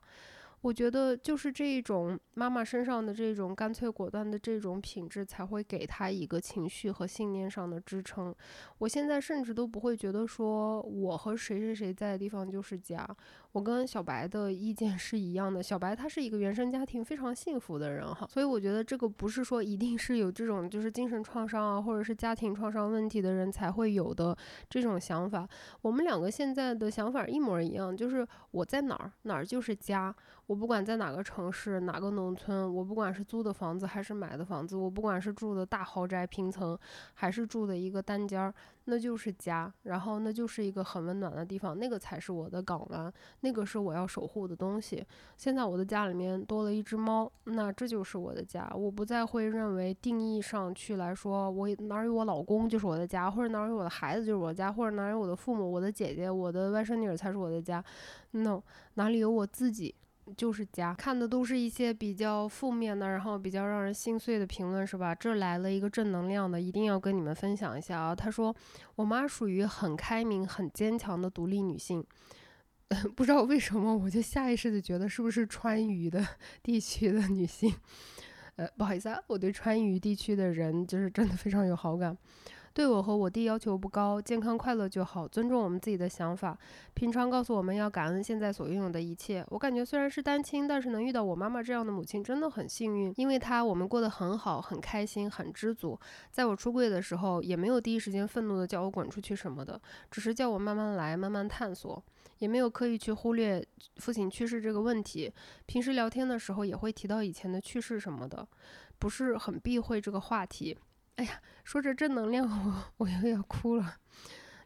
我觉得就是这一种妈妈身上的这种干脆果断的这种品质，才会给她一个情绪和信念上的支撑。我现在甚至都不会觉得说我和谁谁谁在的地方就是家。我跟小白的意见是一样的。小白他是一个原生家庭非常幸福的人哈，所以我觉得这个不是说一定是有这种就是精神创伤啊，或者是家庭创伤问题的人才会有的这种想法。我们两个现在的想法一模一样，就是我在哪儿哪儿就是家。我不管在哪个城市、哪个农村，我不管是租的房子还是买的房子，我不管是住的大豪宅平层，还是住的一个单间儿，那就是家。然后那就是一个很温暖的地方，那个才是我的港湾，那个是我要守护的东西。现在我的家里面多了一只猫，那这就是我的家。我不再会认为定义上去来说，我哪有我老公就是我的家，或者哪有我的孩子就是我的家，或者哪有我的父母、我的姐姐、我的外甥女儿才是我的家。No，哪里有我自己。就是家看的都是一些比较负面的，然后比较让人心碎的评论，是吧？这来了一个正能量的，一定要跟你们分享一下啊！他说，我妈属于很开明、很坚强的独立女性，不知道为什么，我就下意识的觉得是不是川渝的地区的女性？呃，不好意思啊，我对川渝地区的人就是真的非常有好感。对我和我弟要求不高，健康快乐就好，尊重我们自己的想法。平常告诉我们要感恩现在所拥有的一切。我感觉虽然是单亲，但是能遇到我妈妈这样的母亲真的很幸运，因为她我们过得很好，很开心，很知足。在我出柜的时候，也没有第一时间愤怒的叫我滚出去什么的，只是叫我慢慢来，慢慢探索，也没有刻意去忽略父亲去世这个问题。平时聊天的时候也会提到以前的趣事什么的，不是很避讳这个话题。哎呀，说着正能量，我我又要哭了。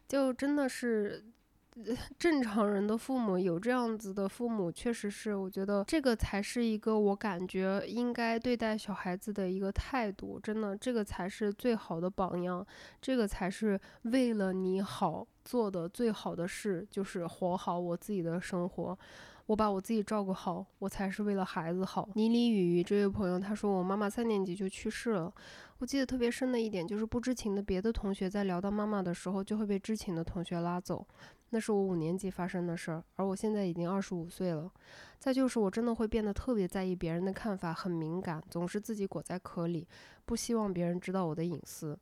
就真的是正常人的父母有这样子的父母，确实是我觉得这个才是一个我感觉应该对待小孩子的一个态度。真的，这个才是最好的榜样，这个才是为了你好做的最好的事，就是活好我自己的生活。我把我自己照顾好，我才是为了孩子好。倪李雨这位朋友他说，我妈妈三年级就去世了。我记得特别深的一点就是，不知情的别的同学在聊到妈妈的时候，就会被知情的同学拉走。那是我五年级发生的事儿，而我现在已经二十五岁了。再就是，我真的会变得特别在意别人的看法，很敏感，总是自己裹在壳里，不希望别人知道我的隐私。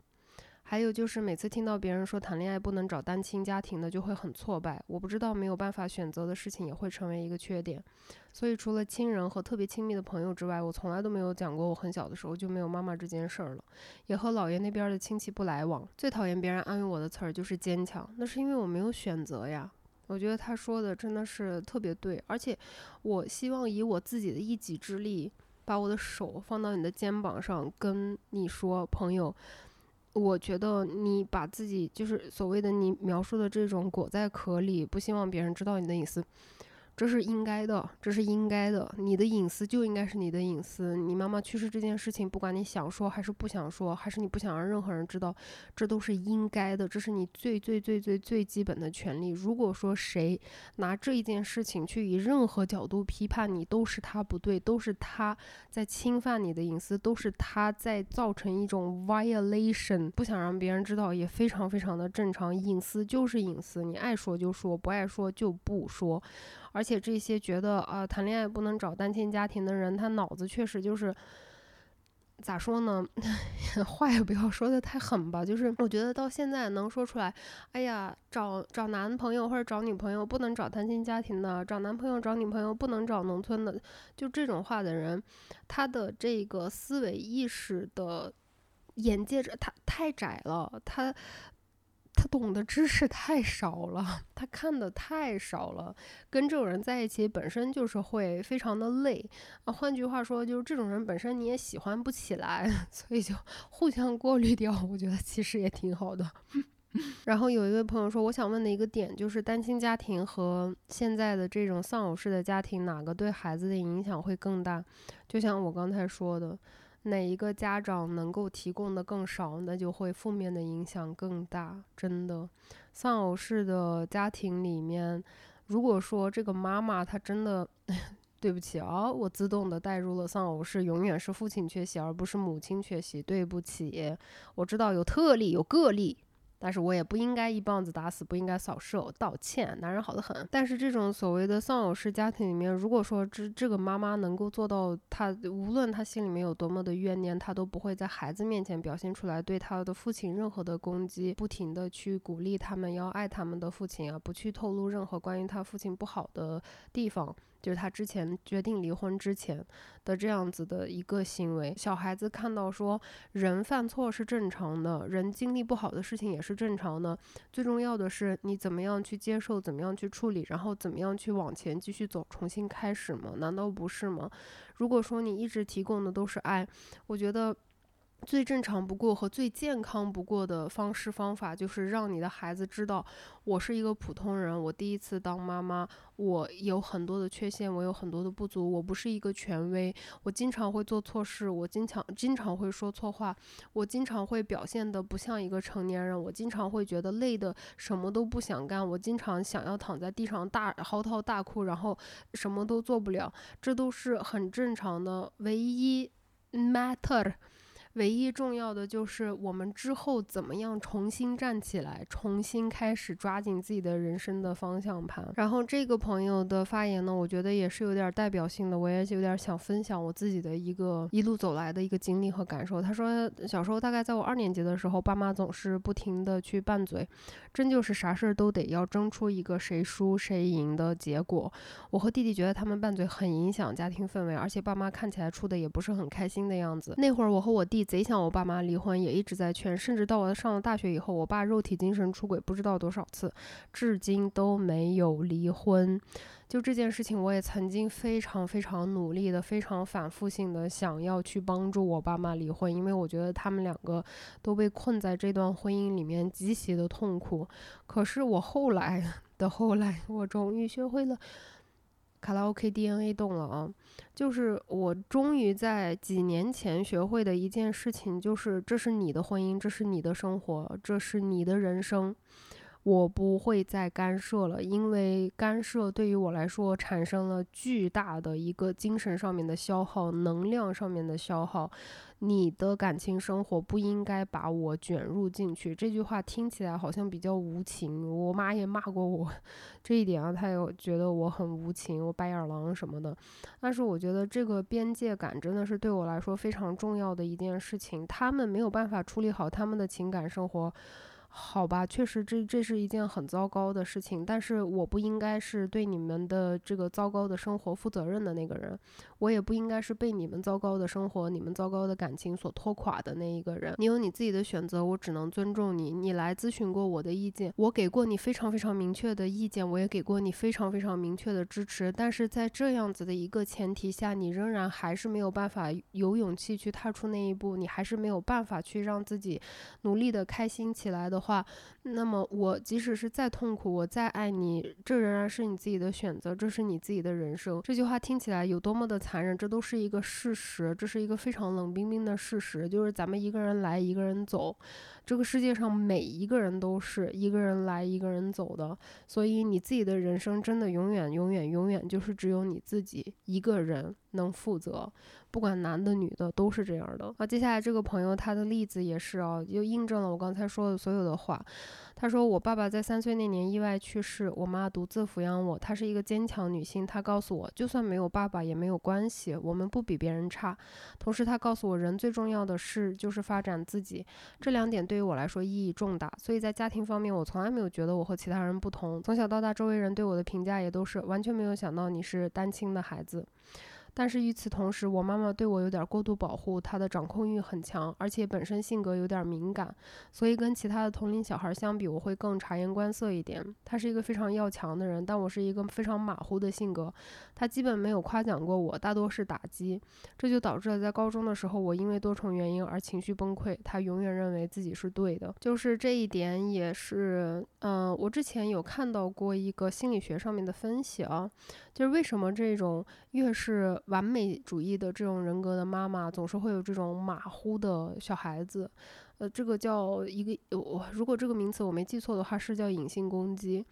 还有就是，每次听到别人说谈恋爱不能找单亲家庭的，就会很挫败。我不知道没有办法选择的事情也会成为一个缺点。所以，除了亲人和特别亲密的朋友之外，我从来都没有讲过我很小的时候就没有妈妈这件事儿了，也和姥爷那边的亲戚不来往。最讨厌别人安慰我的词儿就是坚强，那是因为我没有选择呀。我觉得他说的真的是特别对，而且我希望以我自己的一己之力，把我的手放到你的肩膀上，跟你说，朋友。我觉得你把自己就是所谓的你描述的这种裹在壳里，不希望别人知道你的隐私。这是应该的，这是应该的。你的隐私就应该是你的隐私。你妈妈去世这件事情，不管你想说还是不想说，还是你不想让任何人知道，这都是应该的。这是你最最最最最基本的权利。如果说谁拿这一件事情去以任何角度批判你，都是他不对，都是他在侵犯你的隐私，都是他在造成一种 violation。不想让别人知道也非常非常的正常。隐私就是隐私，你爱说就说，不爱说就不说。而且这些觉得啊谈恋爱不能找单亲家庭的人，他脑子确实就是咋说呢？话也不要说的太狠吧。就是我觉得到现在能说出来，哎呀，找找男朋友或者找女朋友不能找单亲家庭的，找男朋友找女朋友不能找农村的，就这种话的人，他的这个思维意识的眼界，他太窄了，他。他懂的知识太少了，他看的太少了，跟这种人在一起本身就是会非常的累啊。换句话说，就是这种人本身你也喜欢不起来，所以就互相过滤掉。我觉得其实也挺好的。然后有一位朋友说，我想问的一个点就是，单亲家庭和现在的这种丧偶式的家庭，哪个对孩子的影响会更大？就像我刚才说的。哪一个家长能够提供的更少，那就会负面的影响更大。真的，丧偶式的家庭里面，如果说这个妈妈她真的，对不起啊，我自动的带入了丧偶式，永远是父亲缺席而不是母亲缺席。对不起，我知道有特例有个例。但是我也不应该一棒子打死，不应该扫射，道歉。男人好的很。但是这种所谓的丧偶式家庭里面，如果说这这个妈妈能够做到，她无论她心里面有多么的怨念，她都不会在孩子面前表现出来对她的父亲任何的攻击，不停的去鼓励他们要爱他们的父亲啊，不去透露任何关于他父亲不好的地方。就是他之前决定离婚之前的这样子的一个行为，小孩子看到说人犯错是正常的，人经历不好的事情也是正常的，最重要的是你怎么样去接受，怎么样去处理，然后怎么样去往前继续走，重新开始吗？难道不是吗？如果说你一直提供的都是爱，我觉得。最正常不过和最健康不过的方式方法，就是让你的孩子知道，我是一个普通人，我第一次当妈妈，我有很多的缺陷，我有很多的不足，我不是一个权威，我经常会做错事，我经常经常会说错话，我经常会表现的不像一个成年人，我经常会觉得累的什么都不想干，我经常想要躺在地上大嚎啕大哭，然后什么都做不了，这都是很正常的。唯一 matter。唯一重要的就是我们之后怎么样重新站起来，重新开始抓紧自己的人生的方向盘。然后这个朋友的发言呢，我觉得也是有点代表性的，我也有点想分享我自己的一个一路走来的一个经历和感受。他说，小时候大概在我二年级的时候，爸妈总是不停的去拌嘴，真就是啥事儿都得要争出一个谁输谁赢的结果。我和弟弟觉得他们拌嘴很影响家庭氛围，而且爸妈看起来处的也不是很开心的样子。那会儿我和我弟。贼想我爸妈离婚，也一直在劝，甚至到我上了大学以后，我爸肉体精神出轨不知道多少次，至今都没有离婚。就这件事情，我也曾经非常非常努力的、非常反复性的想要去帮助我爸妈离婚，因为我觉得他们两个都被困在这段婚姻里面，极其的痛苦。可是我后来 的后来，我终于学会了。卡拉 OK DNA 动了啊！就是我终于在几年前学会的一件事情，就是这是你的婚姻，这是你的生活，这是你的人生。我不会再干涉了，因为干涉对于我来说产生了巨大的一个精神上面的消耗，能量上面的消耗。你的感情生活不应该把我卷入进去。这句话听起来好像比较无情，我妈也骂过我这一点啊，她有觉得我很无情，我白眼狼什么的。但是我觉得这个边界感真的是对我来说非常重要的一件事情。他们没有办法处理好他们的情感生活。好吧，确实这这是一件很糟糕的事情，但是我不应该是对你们的这个糟糕的生活负责任的那个人，我也不应该是被你们糟糕的生活、你们糟糕的感情所拖垮的那一个人。你有你自己的选择，我只能尊重你。你来咨询过我的意见，我给过你非常非常明确的意见，我也给过你非常非常明确的支持。但是在这样子的一个前提下，你仍然还是没有办法有勇气去踏出那一步，你还是没有办法去让自己努力的开心起来的。话，那么我即使是再痛苦，我再爱你，这仍然是你自己的选择，这是你自己的人生。这句话听起来有多么的残忍，这都是一个事实，这是一个非常冷冰冰的事实，就是咱们一个人来，一个人走。这个世界上每一个人都是一个人来一个人走的，所以你自己的人生真的永远永远永远就是只有你自己一个人能负责，不管男的女的都是这样的。啊，接下来这个朋友他的例子也是啊，又印证了我刚才说的所有的话。他说：“我爸爸在三岁那年意外去世，我妈独自抚养我。她是一个坚强女性。她告诉我，就算没有爸爸也没有关系，我们不比别人差。同时，她告诉我，人最重要的事就是发展自己。这两点对于我来说意义重大。所以在家庭方面，我从来没有觉得我和其他人不同。从小到大，周围人对我的评价也都是完全没有想到你是单亲的孩子。”但是与此同时，我妈妈对我有点过度保护，她的掌控欲很强，而且本身性格有点敏感，所以跟其他的同龄小孩相比，我会更察言观色一点。她是一个非常要强的人，但我是一个非常马虎的性格。她基本没有夸奖过我，大多是打击，这就导致了在高中的时候，我因为多重原因而情绪崩溃。她永远认为自己是对的，就是这一点也是，嗯，我之前有看到过一个心理学上面的分析啊，就是为什么这种越是完美主义的这种人格的妈妈，总是会有这种马虎的小孩子？呃，这个叫一个，我如果这个名词我没记错的话，是叫隐性攻击。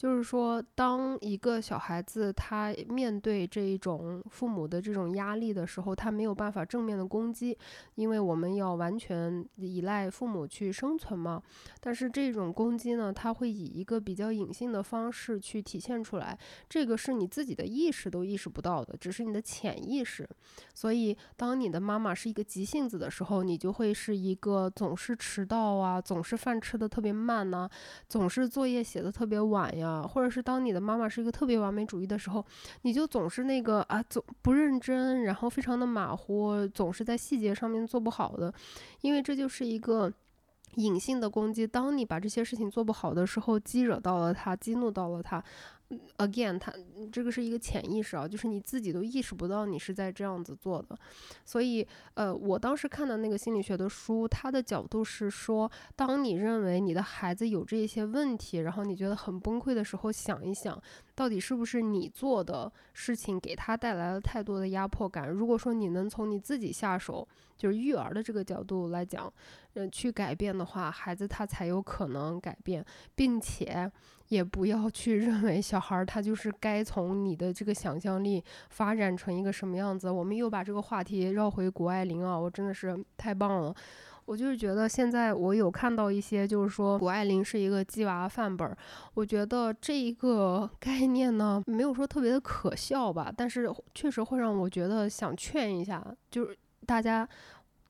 就是说，当一个小孩子他面对这一种父母的这种压力的时候，他没有办法正面的攻击，因为我们要完全依赖父母去生存嘛。但是这种攻击呢，他会以一个比较隐性的方式去体现出来，这个是你自己的意识都意识不到的，只是你的潜意识。所以，当你的妈妈是一个急性子的时候，你就会是一个总是迟到啊，总是饭吃的特别慢呐，总是作业写的特别晚呀。啊或者是当你的妈妈是一个特别完美主义的时候，你就总是那个啊，总不认真，然后非常的马虎，总是在细节上面做不好的，因为这就是一个隐性的攻击。当你把这些事情做不好的时候，激惹到了他，激怒到了他。Again，他这个是一个潜意识啊，就是你自己都意识不到你是在这样子做的。所以，呃，我当时看的那个心理学的书，它的角度是说，当你认为你的孩子有这些问题，然后你觉得很崩溃的时候，想一想，到底是不是你做的事情给他带来了太多的压迫感？如果说你能从你自己下手，就是育儿的这个角度来讲，嗯，去改变的话，孩子他才有可能改变，并且。也不要去 认为小孩他就是该从你的这个想象力发展成一个什么样子。我们又把这个话题绕回谷爱凌啊，我真的是太棒了。我就是觉得现在我有看到一些，就是说谷爱凌是一个鸡娃范本儿。我觉得这一个 概念呢，没有说特别的可笑吧，但是确实会让我觉得想劝一下，就是大家。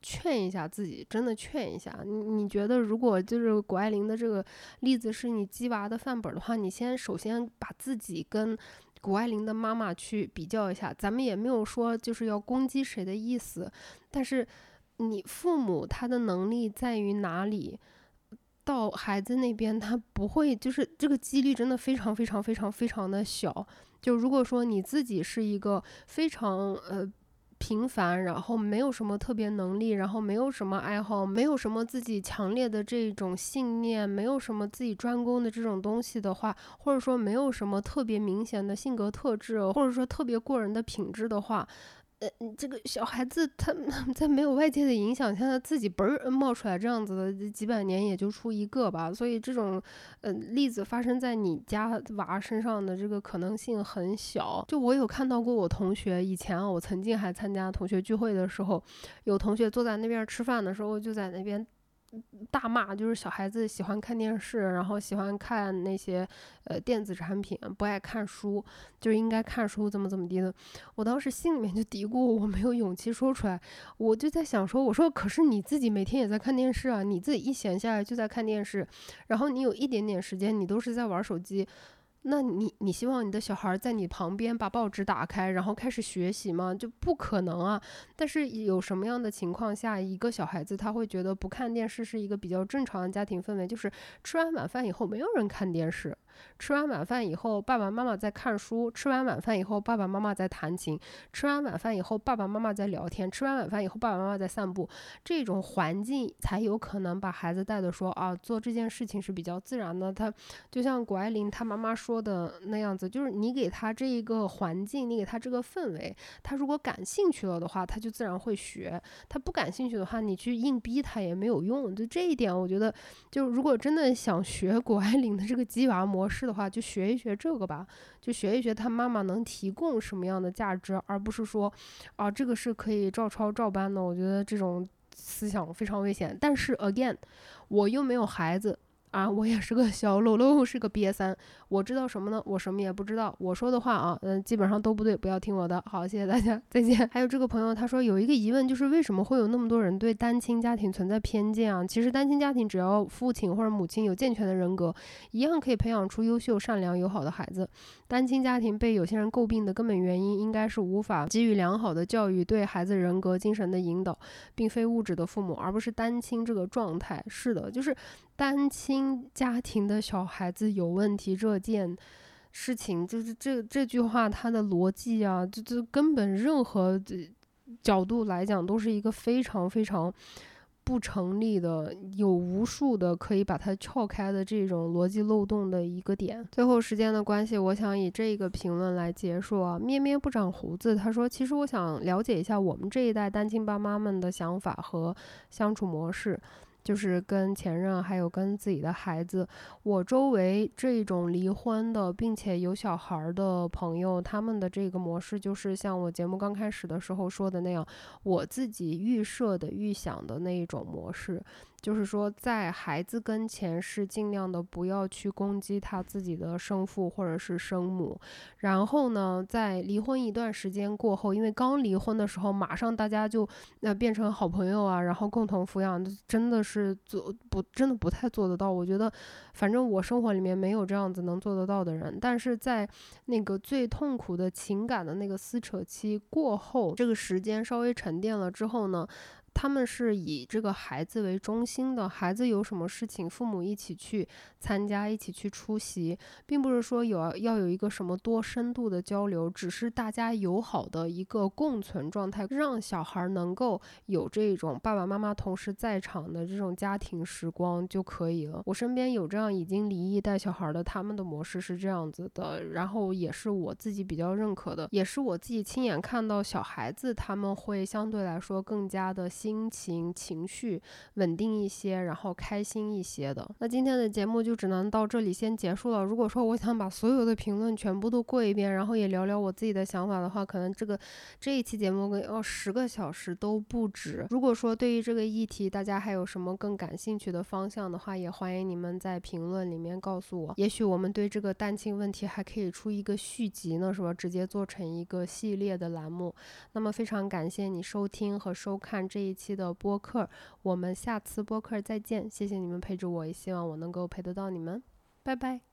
劝一下自己，真的劝一下你。你觉得，如果就是谷爱凌的这个例子是你鸡娃的范本的话，你先首先把自己跟谷爱凌的妈妈去比较一下。咱们也没有说就是要攻击谁的意思，但是你父母他的能力在于哪里？到孩子那边，他不会就是这个几率真的非常非常非常非常的小。就如果说你自己是一个非常呃。平凡，然后没有什么特别能力，然后没有什么爱好，没有什么自己强烈的这种信念，没有什么自己专攻的这种东西的话，或者说没有什么特别明显的性格特质，或者说特别过人的品质的话。呃，这个小孩子他 在没有外界的影响下，他自己嘣儿冒出来这样子的几百年也就出一个吧，所以这种呃例子发生在你家娃身上的这个可能性很小。就我有看到过我同学以前啊，我曾经还参加同学聚会的时候，有同学坐在那边吃饭的时候就在那边。大骂就是小孩子喜欢看电视，然后喜欢看那些呃电子产品，不爱看书，就应该看书，怎么怎么地的。我当时心里面就嘀咕，我没有勇气说出来。我就在想说，我说可是你自己每天也在看电视啊，你自己一闲下来就在看电视，然后你有一点点时间，你都是在玩手机。那你你希望你的小孩在你旁边把报纸打开，然后开始学习吗？就不可能啊！但是有什么样的情况下，一个小孩子他会觉得不看电视是一个比较正常的家庭氛围？就是吃完晚饭以后没有人看电视。吃完晚饭以后，爸爸妈妈在看书；吃完晚饭以后，爸爸妈妈在弹琴；吃完晚饭以后，爸爸妈妈在聊天；吃完晚饭以后，爸爸妈妈在散步。这种环境才有可能把孩子带的说啊，做这件事情是比较自然的。他就像谷爱凌她妈妈说的那样子，就是你给他这一个环境，你给他这个氛围，他如果感兴趣了的话，他就自然会学；他不感兴趣的话，你去硬逼他也没有用。就这一点，我觉得，就如果真的想学谷爱凌的这个鸡娃模模式的话，就学一学这个吧，就学一学他妈妈能提供什么样的价值，而不是说，啊，这个是可以照抄照搬的。我觉得这种思想非常危险。但是，again，我又没有孩子。啊，我也是个小喽喽，是个瘪三。我知道什么呢？我什么也不知道。我说的话啊，嗯，基本上都不对，不要听我的。好，谢谢大家，再见。还有这个朋友，他说有一个疑问，就是为什么会有那么多人对单亲家庭存在偏见啊？其实单亲家庭只要父亲或者母亲有健全的人格，一样可以培养出优秀、善良、友好的孩子。单亲家庭被有些人诟病的根本原因，应该是无法给予良好的教育，对孩子人格、精神的引导，并非物质的父母，而不是单亲这个状态。是的，就是。单亲家庭的小孩子有问题这件事情，就是这这句话它的逻辑啊，这这根本任何角度来讲都是一个非常非常。不成立的，有无数的可以把它撬开的这种逻辑漏洞的一个点。最后时间的关系，我想以这个评论来结束啊。咩咩不长胡子，他说：“其实我想了解一下我们这一代单亲爸妈们的想法和相处模式。”就是跟前任，还有跟自己的孩子，我周围这种离婚的，并且有小孩的朋友，他们的这个模式就是像我节目刚开始的时候说的那样，我自己预设的、预想的那一种模式。就是说，在孩子跟前是尽量的不要去攻击他自己的生父或者是生母，然后呢，在离婚一段时间过后，因为刚离婚的时候，马上大家就那变成好朋友啊，然后共同抚养，真的是做不真的不太做得到。我觉得，反正我生活里面没有这样子能做得到的人。但是在那个最痛苦的情感的那个撕扯期过后，这个时间稍微沉淀了之后呢？他们是以这个孩子为中心的，孩子有什么事情，父母一起去参加，一起去出席，并不是说有要有一个什么多深度的交流，只是大家友好的一个共存状态，让小孩能够有这种爸爸妈妈同时在场的这种家庭时光就可以了。我身边有这样已经离异带小孩的，他们的模式是这样子的，然后也是我自己比较认可的，也是我自己亲眼看到小孩子他们会相对来说更加的。心情情绪稳定一些，然后开心一些的。那今天的节目就只能到这里先结束了。如果说我想把所有的评论全部都过一遍，然后也聊聊我自己的想法的话，可能这个这一期节目要十个小时都不止。如果说对于这个议题大家还有什么更感兴趣的方向的话，也欢迎你们在评论里面告诉我。也许我们对这个单亲问题还可以出一个续集呢，是吧？直接做成一个系列的栏目。那么非常感谢你收听和收看这一。一期的播客，我们下次播客再见。谢谢你们陪着我，也希望我能够陪得到你们。拜拜。